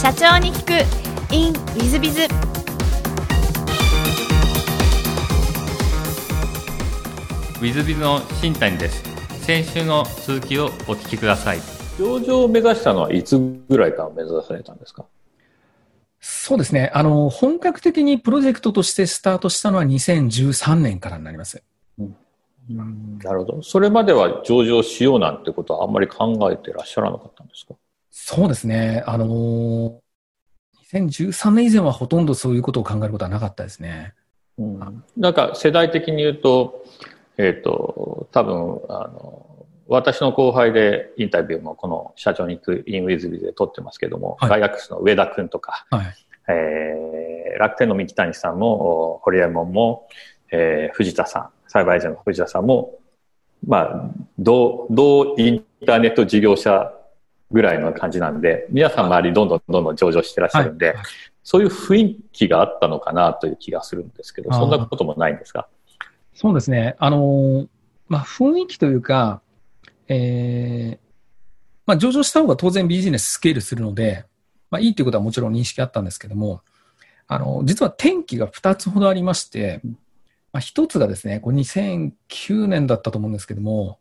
社長に聞く。In ウィズビズウィズビズの新谷です。先週の続きをお聞きください。上場を目指したのはいつぐらいから目指されたんですか？そうですね。あの、本格的にプロジェクトとしてスタートしたのは2013年からになります。うん、なるほど。それまでは上場しようなんてことはあんまり考えてらっしゃらなかったんですか？そうですね。あの2013年以前はほとんどそういうことを考えることはなかったですね。うん、なんか世代的に言うと、えっ、ー、と、多分、あの、私の後輩でインタビューもこの社長に行くインウィズビで撮ってますけども、はい、ガイアックスの上田君とか、はい、えー、楽天の三木谷さんも、ホリエモンも、えー、藤田さん、栽培者の藤田さんも、まあ、同、同インターネット事業者ぐらいの感じなんで、皆さん周りどんどんどんどん上場してらっしゃるんで、はい、そういう雰囲気があったのかなという気がするんですけど、そんなこともないんですか？そうですね。あのー、まあ、雰囲気というか、えー、まあ、上場した方が当然ビジネススケールするので、まあ、いいということはもちろん認識あったんですけども、あの、実は転機が2つほどありまして、まあ、1つがですね、これ2009年だったと思うんですけども、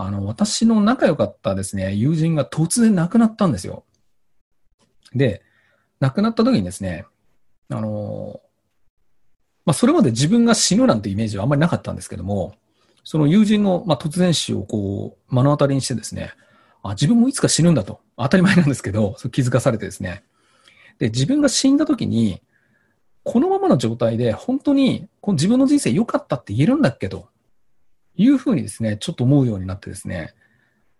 あの、私の仲良かったですね、友人が突然亡くなったんですよ。で、亡くなった時にですね、あの、まあ、それまで自分が死ぬなんてイメージはあんまりなかったんですけども、その友人の、まあ、突然死をこう、目の当たりにしてですね、あ、自分もいつか死ぬんだと。当たり前なんですけど、そ気づかされてですね。で、自分が死んだ時に、このままの状態で本当にこの自分の人生良かったって言えるんだっけというふうにですね、ちょっと思うようになってですね、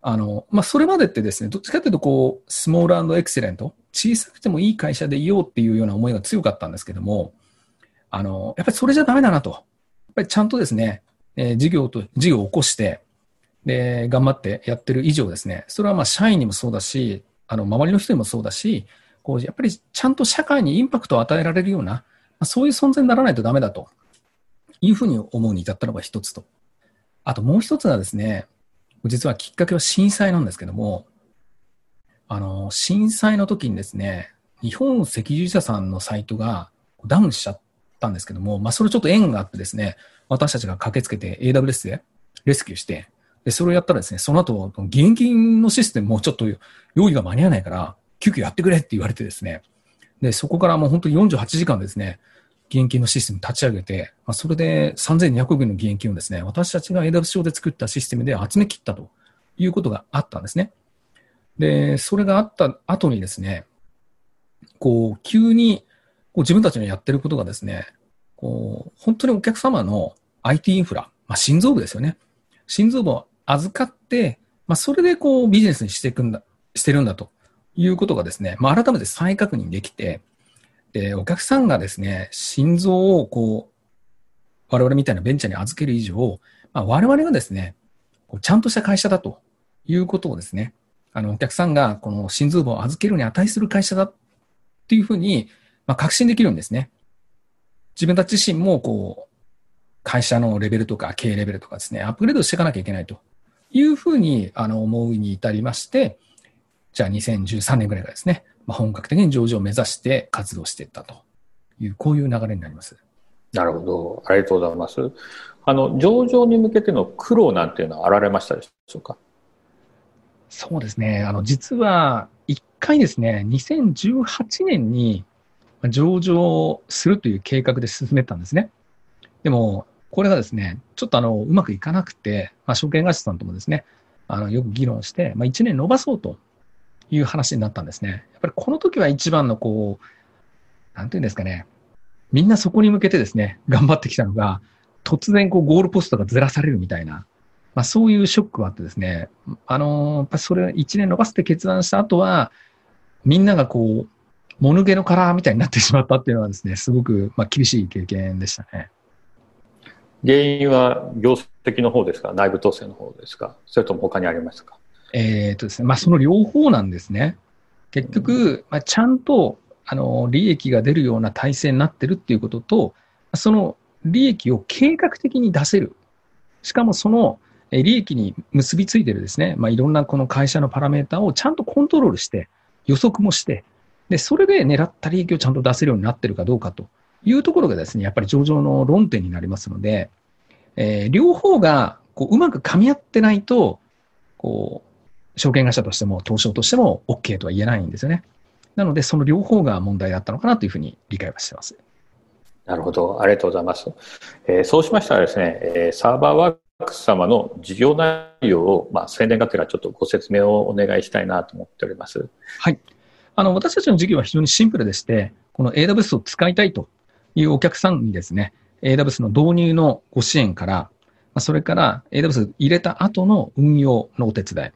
あの、まあ、それまでってですね、どっちかというとこう、スモールエクセレント、小さくてもいい会社でいようっていうような思いが強かったんですけども、あの、やっぱりそれじゃダメだなと。やっぱりちゃんとですね、えー、事業と、事業を起こして、で、頑張ってやってる以上ですね、それはまあ社員にもそうだし、あの、周りの人にもそうだし、こう、やっぱりちゃんと社会にインパクトを与えられるような、まあ、そういう存在にならないとダメだというふうに思うに至ったのが一つと。あともう一つがですね、実はきっかけは震災なんですけども、あの、震災の時にですね、日本赤十字社さんのサイトがダウンしちゃったんですけども、まあ、それちょっと縁があってですね、私たちが駆けつけて AWS でレスキューして、で、それをやったらですね、その後、現金のシステムもちょっと用意が間に合わないから、急遽やってくれって言われてですね、で、そこからもう本当に48時間ですね、現金のシステム立ち上げて、まあ、それで3200億円の現金をですね、私たちが AWS 上で作ったシステムで集め切ったということがあったんですね。で、それがあった後にですね、こう、急にこう自分たちのやってることがですね、こう、本当にお客様の IT インフラ、まあ、心臓部ですよね。心臓部を預かって、まあ、それでこうビジネスにしていくんだ、してるんだということがですね、まあ、改めて再確認できて、で、お客さんがですね、心臓をこう、我々みたいなベンチャーに預ける以上、まあ、我々がですね、こうちゃんとした会社だということをですね、あの、お客さんがこの心臓部を預けるに値する会社だっていうふうに、まあ、確信できるんですね。自分たち自身も、こう、会社のレベルとか経営レベルとかですね、アップグレードしていかなきゃいけないというふうにあの思うに至りまして、じゃあ2013年ぐらいからですね、まあ、本格的に上場を目指して活動していったという、こういう流れになります。なるほど。ありがとうございます。あの、上場に向けての苦労なんていうのはあられましたでしょうか？そうですね。あの、実は、一回ですね、2018年に上場するという計画で進めたんですね。でも、これがですね、ちょっとあの、うまくいかなくて、まあ、証券会社さんともですね、あの、よく議論して、まあ、1年延ばそうという話になったんですね。やっぱりこの時は一番のこう、なんていうんですかね、みんなそこに向けてですね、頑張ってきたのが、突然こうゴールポストがずらされるみたいな、まあそういうショックはあってですね、あのー、やっぱりそれ1年延ばすって決断した後は、みんながこう、もぬけの殻みたいになってしまったっていうのはですね、すごくまあ厳しい経験でしたね。原因は業績の方ですか？内部統制の方ですか？それとも他にありますか？えっ、とですね、まあその両方なんですね。結局、まあ、ちゃんと、あの、利益が出るような体制になってるっていうことと、その利益を計画的に出せる。しかもその利益に結びついてるですね、まあ、いろんなこの会社のパラメータをちゃんとコントロールして、予測もして、で、それで狙った利益をちゃんと出せるようになってるかどうかというところがですね、やっぱり上場の論点になりますので、えー、両方がこううまく噛み合ってないと、こう、証券会社としても、東証としても OK とは言えないんですよね。なので、その両方が問題だったのかなというふうに理解はしてます。なるほど。ありがとうございます。えー、そうしましたらですね、えー、サーバーワークス様の事業内容を、まあ、宣伝がてらちょっとご説明をお願いしたいなと思っております。はい。あの、私たちの事業は非常にシンプルでして、この AWS を使いたいというお客さんにですね、AWS の導入のご支援から、それから AWS 入れた後の運用のお手伝い。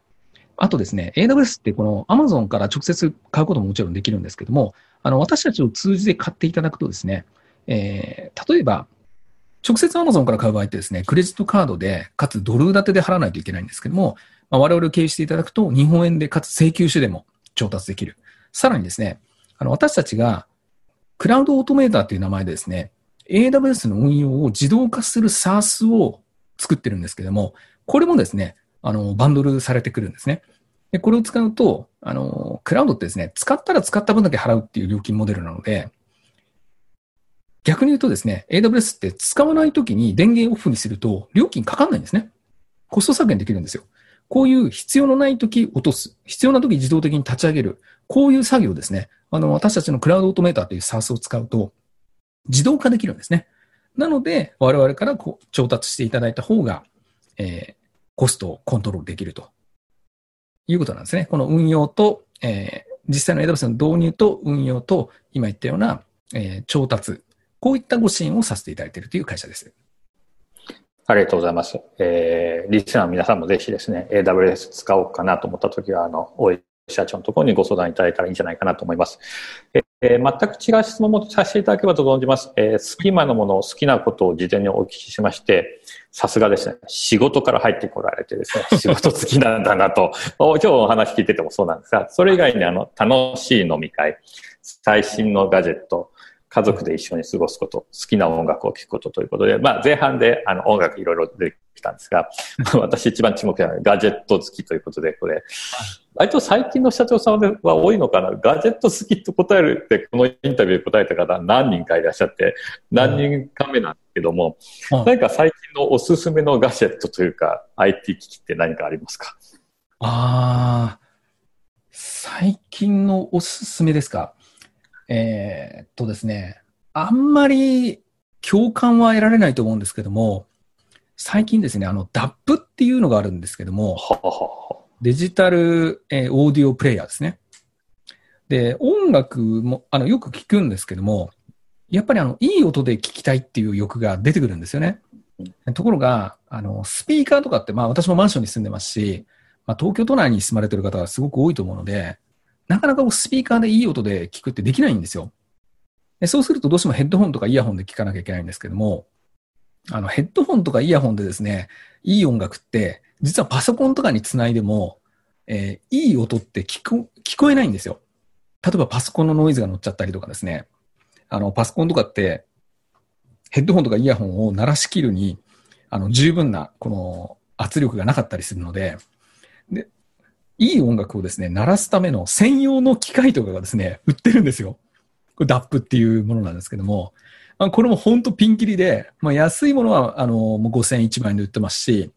あとですね、AWS ってこの Amazon から直接買うことももちろんできるんですけども、あの、私たちを通じて買っていただくとですね、えー、例えば、直接 Amazon から買う場合ってですね、クレジットカードで、かつドル建てで払わないといけないんですけども、まあ、我々を経由していただくと、日本円でかつ請求書でも調達できる。さらにですね、あの、私たちが、クラウドオートメーターという名前でですね、AWS の運用を自動化する SaaS を作ってるんですけども、これもですね、あの、バンドルされてくるんですね。で、これを使うと、あの、クラウドってですね、使ったら使った分だけ払うっていう料金モデルなので、逆に言うとですね、AWS って使わないときに電源オフにすると料金かかんないんですね。コスト削減できるんですよ。こういう必要のないとき落とす。必要なとき自動的に立ち上げる。こういう作業ですね。あの、私たちのクラウドオートメーターという SaaS を使うと自動化できるんですね。なので、我々からこう調達していただいた方が、えー、コストをコントロールできるということなんですね。この運用と、えー、実際の AWS の導入と運用と、今言ったような、えー、調達、こういったご支援をさせていただいているという会社です。ありがとうございます。えー、リスナーの皆さんもぜひですね、AWS 使おうかなと思ったときは、あの、大井社長のところにご相談いただいたらいいんじゃないかなと思います。えー、全く違う質問もさせていただければと存じます。えー、好きなもの、好きなことを事前にお聞きしまして、さすがですね、仕事から入ってこられてですね、仕事好きなんだなと、今日お話聞いててもそうなんですが、それ以外にあの、楽しい飲み会、最新のガジェット、家族で一緒に過ごすこと、好きな音楽を聴くことということで、まあ前半であの音楽いろいろ出てきたんですが、私一番注目したのはガジェット好きということで、これ、割と最近の社長さんは多いのかな？ガジェット好きと答えるって、このインタビューで答えた方何人かいらっしゃって、何人か目なんですけども、うん、何か最近のおすすめのガジェットというか、IT 機器って何かありますか？ああ、最近のおすすめですか？えー、っとですね、あんまり共感は得られないと思うんですけども、最近ですね、あの、DAP っていうのがあるんですけども、はははデジタル、えー、オーディオプレイヤーですね。で、音楽も、あの、よく聞くんですけども、やっぱりあの、いい音で聞きたいっていう欲が出てくるんですよね。ところが、あの、スピーカーとかって、まあ私もマンションに住んでますし、まあ東京都内に住まれてる方がすごく多いと思うので、なかなかスピーカーでいい音で聞くってできないんですよ。でそうするとどうしてもヘッドホンとかイヤホンで聞かなきゃいけないんですけども、あの、ヘッドホンとかイヤホンでですね、いい音楽って、実はパソコンとかにつないでも、えー、いい音って聞こ聞こえないんですよ。例えばパソコンのノイズが乗っちゃったりとかですね。あの、パソコンとかって、ヘッドホンとかイヤホンを鳴らしきるに、あの、十分な、この、圧力がなかったりするので、で、いい音楽をですね、鳴らすための専用の機械とかがですね、売ってるんですよ。これ DAP っていうものなんですけども、まあ、これも本当ピンキリで、まあ、安いものは、あの、もう5000、1万円で売ってますし、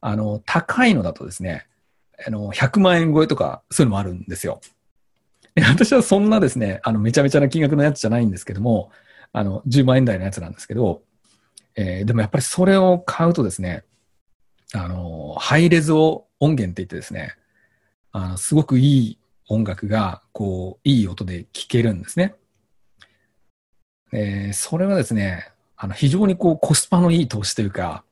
あの、高いのだとですね、あの、100万円超えとか、そういうのもあるんですよ。私はそんなですね、あの、めちゃめちゃな金額のやつじゃないんですけども、あの、10万円台のやつなんですけど、えー、でもやっぱりそれを買うとですね、あの、ハイレゾ音源って言ってですね、あの、すごくいい音楽が、こう、いい音で聴けるんですね。えー、それはですね、あの、非常にこう、コスパのいい投資というか、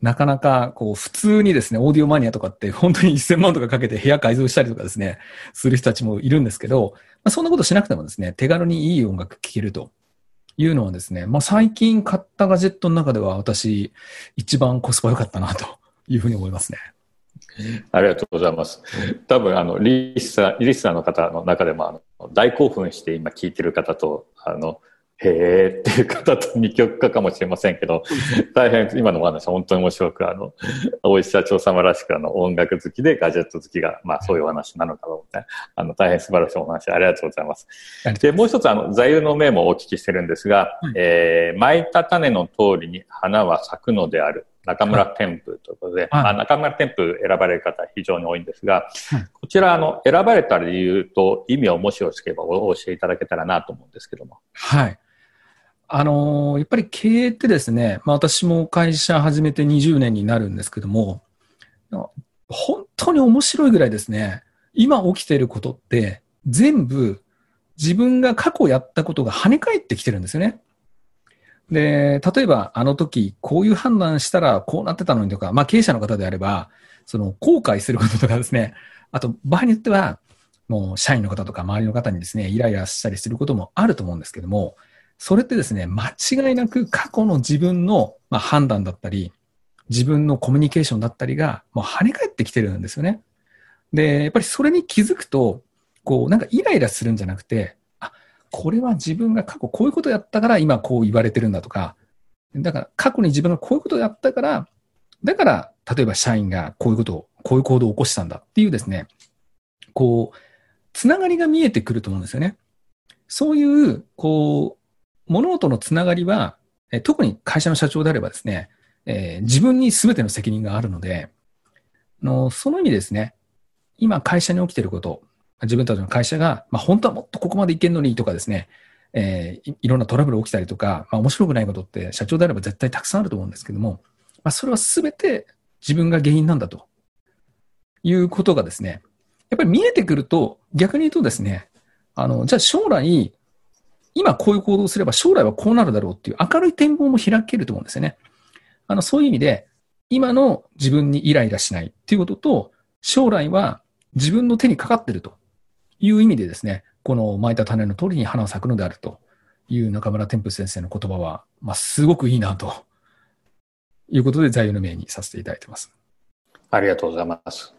なかなか、こう、普通にですね、オーディオマニアとかって本当に1000万とかかけて部屋改造したりとかですね、する人たちもいるんですけど、まあ、そんなことしなくてもですね、手軽にいい音楽聴けるというのはですね、まあ、最近買ったガジェットの中では私、一番コスパ良かったなというふうに思いますね。ありがとうございます。多分、あの、リスナー、リスナーの方の中でも、あの、大興奮して今聞いてる方と、あの、へえっていう方と二極化かもしれませんけど、大変今のお話は本当に面白く、あの、大石社長様らしくあの音楽好きでガジェット好きが、まあそういうお話なのかと思って、あの、大変素晴らしいお話ありがとうございます。で、もう一つあの、座右の銘もお聞きしてるんですが、うん、えー、巻いた種の通りに花は咲くのである。中村天風ということで、はい、まあ、中村天風選ばれる方非常に多いんですが、はい、こちらあの選ばれた理由と意味をもしよろしければお教えいただけたらなと思うんですけども。はい。あのー、やっぱり経営ってですね、まあ私も会社始めて20年になるんですけども、本当に面白いぐらいですね、今起きていることって全部自分が過去やったことが跳ね返ってきてるんですよね。で、例えばあの時こういう判断したらこうなってたのにとか、まあ経営者の方であれば、その後悔することとかですね、あと場合によっては、もう社員の方とか周りの方にですね、イライラしたりすることもあると思うんですけども、それってですね、間違いなく過去の自分の、まあ、判断だったり、自分のコミュニケーションだったりが、もう跳ね返ってきてるんですよね。で、やっぱりそれに気づくと、こう、なんかイライラするんじゃなくて、これは自分が過去こういうことやったから今こう言われてるんだとか、だから過去に自分がこういうことをやったから、だから、例えば社員がこういうことを、こういう行動を起こしたんだっていうですね、こう、つながりが見えてくると思うんですよね。そういう、こう、物事のつながりは、特に会社の社長であればですね、えー、自分に全ての責任があるので、のその意味ですね、今会社に起きていること、自分たちの会社が、まあ、本当はもっとここまでいけんのにとかですね、えー、いろんなトラブル起きたりとか、まあ、面白くないことって社長であれば絶対たくさんあると思うんですけども、まあ、それは全て自分が原因なんだということがですね、やっぱり見えてくると、逆に言うとですね、あの、じゃあ将来、今こういう行動をすれば将来はこうなるだろうっていう明るい展望も開けると思うんですよね。あの、そういう意味で、今の自分にイライラしないっていうことと、将来は自分の手にかかってるという意味でですね、この巻いた種の通りに花を咲くのであるという中村天風先生の言葉は、まあ、すごくいいなということで座右の銘にさせていただいてます。ありがとうございます。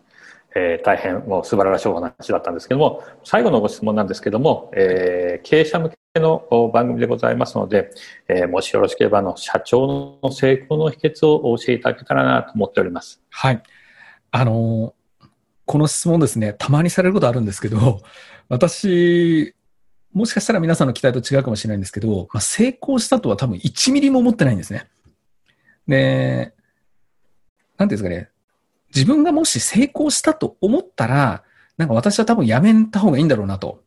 えー、大変もう素晴らしいお話だったんですけども、最後のご質問なんですけども、えー、経営者向けの番組でございますので、えー、もしよろしければ、の、社長の成功の秘訣をお教えいただけたらなと思っております。はい。あのー、この質問ですね、たまにされることあるんですけど、私、もしかしたら皆さんの期待と違うかもしれないんですけど、まあ、成功したとは多分1ミリも思ってないんですね。で、なんていうんですかね、自分がもし成功したと思ったら、なんか私は多分やめた方がいいんだろうなと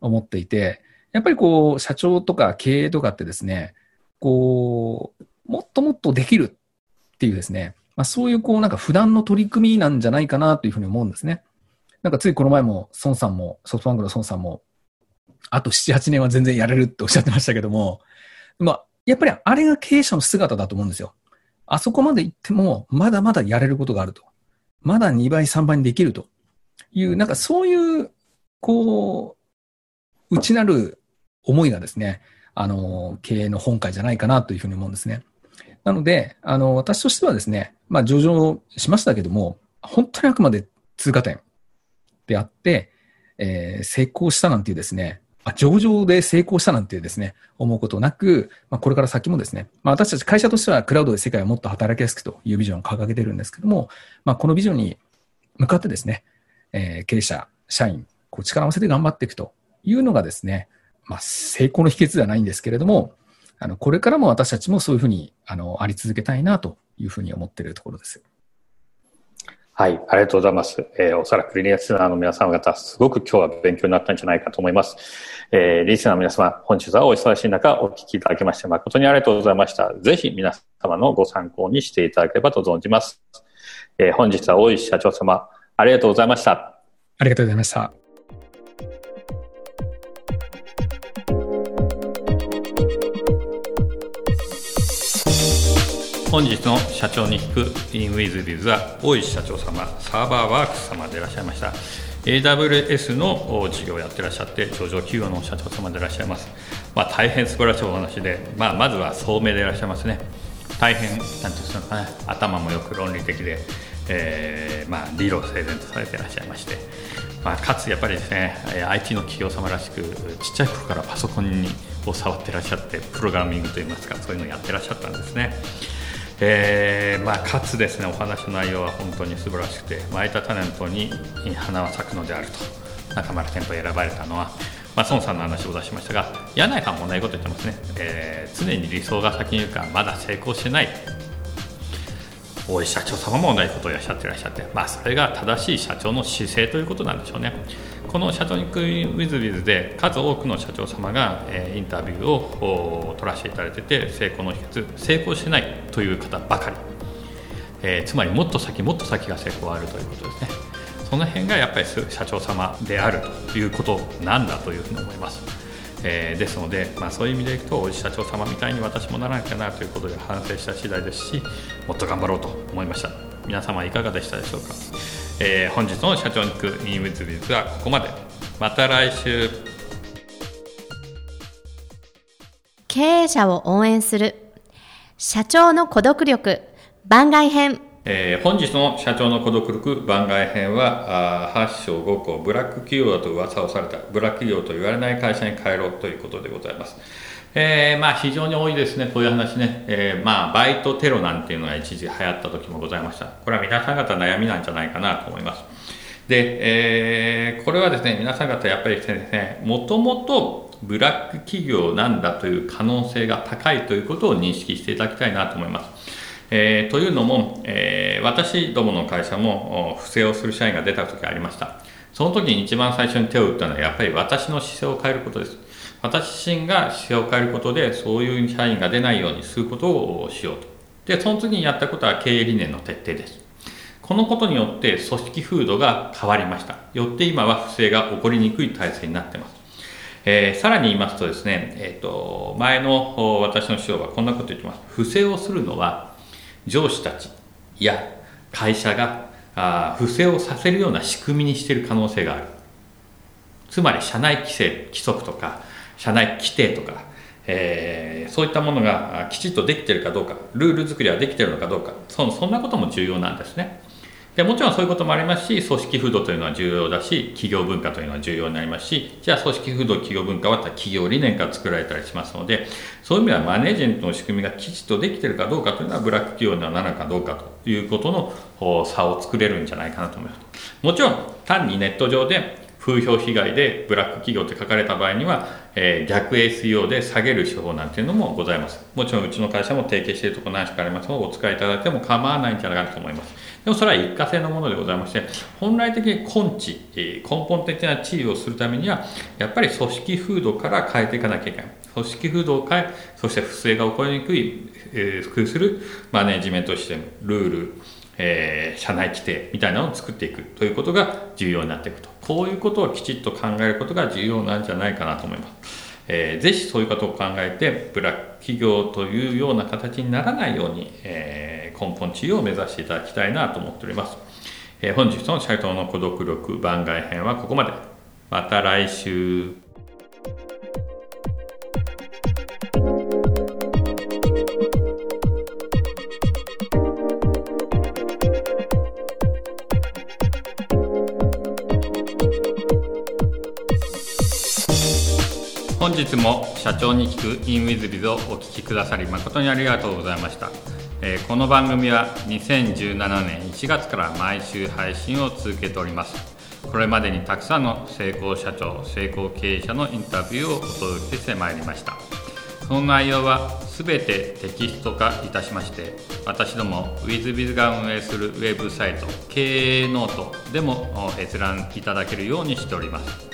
思っていて、やっぱりこう、社長とか経営とかってですね、こう、もっともっとできるっていうですね、まあ、そういうこう、なんか普段の取り組みなんじゃないかなというふうに思うんですね。なんかついこの前も、孫さんも、ソフトバンクの孫さんも、あと7、8年は全然やれるっておっしゃってましたけども、まあ、やっぱりあれが経営者の姿だと思うんですよ。あそこまで行っても、まだまだやれることがあると。まだ2倍、3倍にできるという、なんかそういう、こう、内なる思いがですね、あの、経営の本会じゃないかなというふうに思うんですね。なので、あの、私としてはですね、まあ、上場しましたけども、本当にあくまで通過点であって、えー、成功したなんていうですね、あ、上場で成功したなんてですね、思うことなく、まあ、これから先もですね、まあ、私たち会社としてはクラウドで世界をもっと働きやすくというビジョンを掲げてるんですけども、まあ、このビジョンに向かってですね、えー、経営者、社員、こう力を合わせて頑張っていくというのがですね、まあ、成功の秘訣ではないんですけれども、あの、これからも私たちもそういうふうに、あの、あり続けたいなというふうに思っているところです。はい、ありがとうございます。えー、おそらくリスナーの皆様方、すごく今日は勉強になったんじゃないかと思います。えー、リスナーの皆様、本日はお忙しい中、お聞きいただきまして誠にありがとうございました。ぜひ皆様のご参考にしていただければと存じます。えー、本日は大石社長様、ありがとうございました。ありがとうございました。本日の社長に聞く in with biz は大石社長様サーバーワークス様でいらっしゃいました。AWS の事業をやってらっしゃって上場企業の社長様でいらっしゃいます、まあ、大変素晴らしいお話で、まあ、まずは聡明でいらっしゃいますね。大変なんていうんですかね頭もよく論理的で、えー、まあ、理路整然とされていらっしゃいまして。まあ、かつやっぱりですね IT の企業様らしくちっちゃい頃からパソコンにを触ってらっしゃってプログラミングといいますかそういうのをやってらっしゃったんですね。えーまあ、かつですねお話の内容は本当に素晴らしくて巻いたタレントに花は咲くのであると。中丸店舗選ばれたのは、まあ、孫さんの話を出しましたが柳井さんも同じこと言ってますね、えー、常に理想が先に言うかまだ成功してない。大井社長様も同じことをおっしゃってらっしゃって、まあ、それが正しい社長の姿勢ということなんでしょうね。この社長にクイウィズウィズで数多くの社長様が、えー、インタビューを取らせていただいてて成功の秘訣成功してないという方ばかり、えー、つまりもっと先もっと先が成功あるということですね。その辺がやっぱり社長様であるということなんだというふうに思います。えー、ですので、まあ、そういう意味でいくと大石社長様みたいに私もならなきゃなということで反省した次第ですしもっと頑張ろうと思いました。皆様いかがでしたでしょうか、えー、本日の社長に行くインウィズビズはここまで。また来週。経営者を応援する。社長の孤独力。番外編。えー、本日の社長の孤独力番外編はあ8章5項ブラック企業だと噂をされた。ブラック企業と言われない会社に帰ろうということでございます、えー、まあ非常に多いですね。こういう話ね、えー、まあバイトテロなんていうのが一時流行った時もございました。これは皆さん方悩みなんじゃないかなと思います。で、えー、これはですね皆さん方やっぱりですねもともとブラック企業なんだという可能性が高いということを認識していただきたいなと思います。えー、というのも、えー、私どもの会社も不正をする社員が出た時ありました。その時に一番最初に手を打ったのはやっぱり私の姿勢を変えることです。私自身が姿勢を変えることでそういう社員が出ないようにすることをしようと。で、その次にやったことは経営理念の徹底です。このことによって組織風土が変わりました。よって今は不正が起こりにくい体制になってます。えー、さらに言いますとですね、えーと、前の私の師匠はこんなこと言ってます。不正をするのは上司たちや会社があ不正をさせるような仕組みにしている可能性があるつまり社内規制規則とか社内規定とか、えー、そういったものがきちっとできているかどうかルール作りはできているのかどうかそそんなことも重要なんですね。でもちろんそういうこともありますし組織風土というのは重要だし企業文化というのは重要になりますしじゃあ組織風土企業文化は企業理念から作られたりしますのでそういう意味ではマネージメントの仕組みがきちっとできているかどうかというのはブラック企業にはなるかどうかということの差を作れるんじゃないかなと思います。もちろん単にネット上で風評被害でブラック企業って書かれた場合には、えー、逆 SEO で下げる手法なんていうのもございます。もちろんうちの会社も提携しているところ何しかありますのでお使いいただいても構わないんじゃないかと思います。でもそれは一過性のものでございまして、本来的に根治、根本的な地位をするためには、やっぱり組織風土から変えていかなきゃいけない。組織風土を変え、そして不正が起こりにくい、えー、工夫するマネジメントシステム、ルール、えー、社内規定みたいなのを作っていくということが重要になっていくと。こういうことをきちっと考えることが重要なんじゃないかなと思います。えー、ぜひそういうことを考えてブラック企業というような形にならないように、えー、根本治療を目指していただきたいなと思っております、えー、本日の社長の孤独力番外編はここまで。また来週。本日も社長に聞く in with biz をお聞きくださり誠にありがとうございました、え、この番組は2017年1月から毎週配信を続けております。これまでにたくさんの成功社長成功経営者のインタビューをお届けしてまいりました。その内容は全てテキスト化いたしまして私ども WizBiz が運営するウェブサイト経営ノートでも閲覧いただけるようにしております。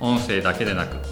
音声だけでなく